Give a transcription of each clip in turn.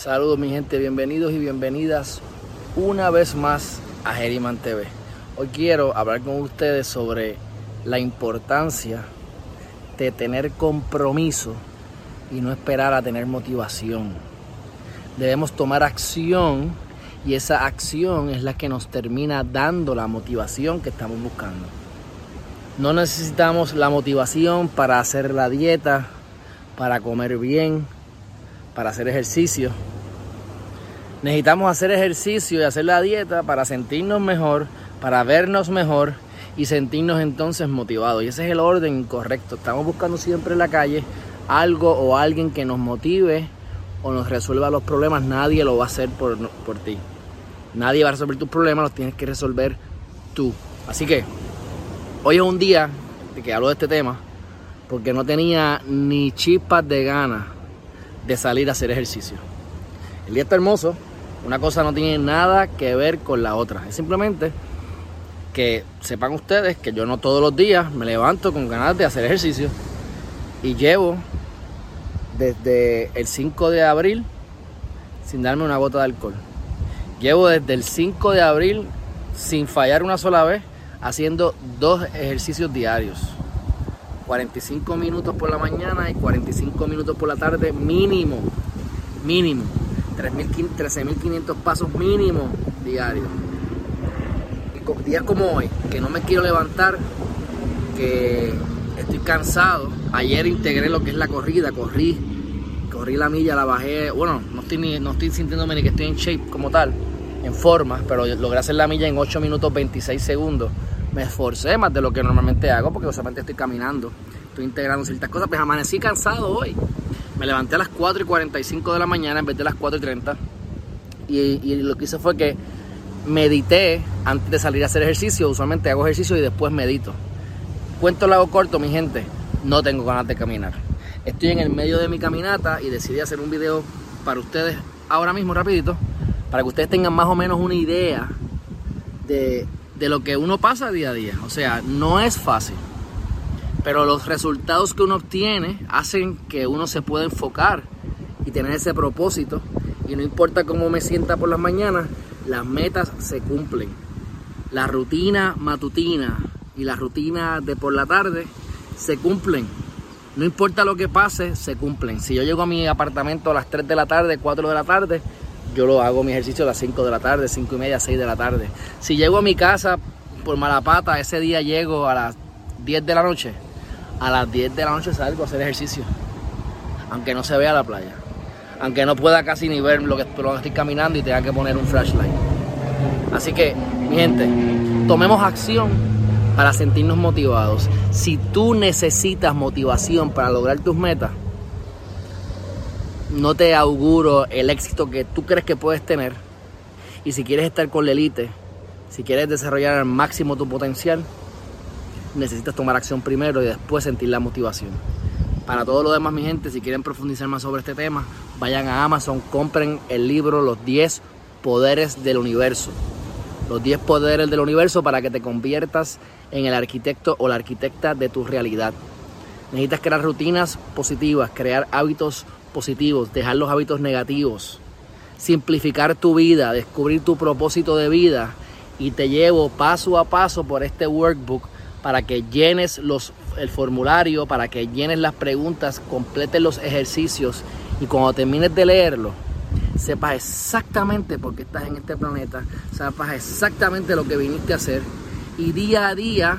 Saludos mi gente, bienvenidos y bienvenidas una vez más a Geriman TV. Hoy quiero hablar con ustedes sobre la importancia de tener compromiso y no esperar a tener motivación. Debemos tomar acción y esa acción es la que nos termina dando la motivación que estamos buscando. No necesitamos la motivación para hacer la dieta, para comer bien, para hacer ejercicio. Necesitamos hacer ejercicio y hacer la dieta para sentirnos mejor, para vernos mejor y sentirnos entonces motivados. Y ese es el orden correcto. Estamos buscando siempre en la calle algo o alguien que nos motive o nos resuelva los problemas. Nadie lo va a hacer por, por ti. Nadie va a resolver tus problemas, los tienes que resolver tú. Así que hoy es un día que hablo de este tema porque no tenía ni chispas de ganas de salir a hacer ejercicio. El día está hermoso, una cosa no tiene nada que ver con la otra. Es simplemente que sepan ustedes que yo no todos los días me levanto con ganas de hacer ejercicio y llevo desde el 5 de abril sin darme una gota de alcohol. Llevo desde el 5 de abril sin fallar una sola vez haciendo dos ejercicios diarios. 45 minutos por la mañana y 45 minutos por la tarde mínimo. Mínimo. 13.500 pasos mínimo diarios. Días como hoy, que no me quiero levantar, que estoy cansado. Ayer integré lo que es la corrida, corrí, corrí la milla, la bajé. Bueno, no estoy, no estoy sintiéndome ni que estoy en shape como tal, en forma, pero logré hacer la milla en 8 minutos 26 segundos me esforcé más de lo que normalmente hago porque usualmente estoy caminando, estoy integrando ciertas cosas, pues amanecí cansado hoy. Me levanté a las 4 y 45 de la mañana en vez de las 4 y 30 y, y lo que hice fue que medité antes de salir a hacer ejercicio, usualmente hago ejercicio y después medito. Cuento lo hago corto, mi gente, no tengo ganas de caminar. Estoy en el medio de mi caminata y decidí hacer un video para ustedes ahora mismo rapidito, para que ustedes tengan más o menos una idea de de lo que uno pasa día a día. O sea, no es fácil. Pero los resultados que uno obtiene hacen que uno se pueda enfocar y tener ese propósito. Y no importa cómo me sienta por las mañanas, las metas se cumplen. La rutina matutina y la rutina de por la tarde se cumplen. No importa lo que pase, se cumplen. Si yo llego a mi apartamento a las 3 de la tarde, 4 de la tarde, yo lo hago mi ejercicio a las 5 de la tarde, 5 y media, 6 de la tarde. Si llego a mi casa por mala pata, ese día llego a las 10 de la noche. A las 10 de la noche salgo a hacer ejercicio. Aunque no se vea la playa. Aunque no pueda casi ni ver lo que, lo que estoy caminando y tenga que poner un flashlight. Así que, mi gente, tomemos acción para sentirnos motivados. Si tú necesitas motivación para lograr tus metas, no te auguro el éxito que tú crees que puedes tener. Y si quieres estar con la élite, si quieres desarrollar al máximo tu potencial, necesitas tomar acción primero y después sentir la motivación. Para todo lo demás, mi gente, si quieren profundizar más sobre este tema, vayan a Amazon, compren el libro Los 10 Poderes del Universo. Los 10 Poderes del Universo para que te conviertas en el arquitecto o la arquitecta de tu realidad. Necesitas crear rutinas positivas, crear hábitos positivos, dejar los hábitos negativos, simplificar tu vida, descubrir tu propósito de vida y te llevo paso a paso por este workbook para que llenes los, el formulario, para que llenes las preguntas, completes los ejercicios y cuando termines de leerlo, sepas exactamente por qué estás en este planeta, sepas exactamente lo que viniste a hacer y día a día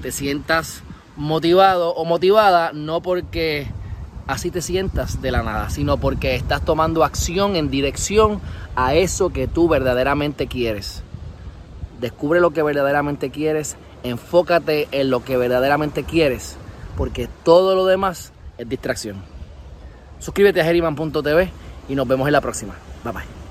te sientas motivado o motivada, no porque así te sientas de la nada, sino porque estás tomando acción en dirección a eso que tú verdaderamente quieres. Descubre lo que verdaderamente quieres, enfócate en lo que verdaderamente quieres, porque todo lo demás es distracción. Suscríbete a Geriman.tv y nos vemos en la próxima. Bye bye.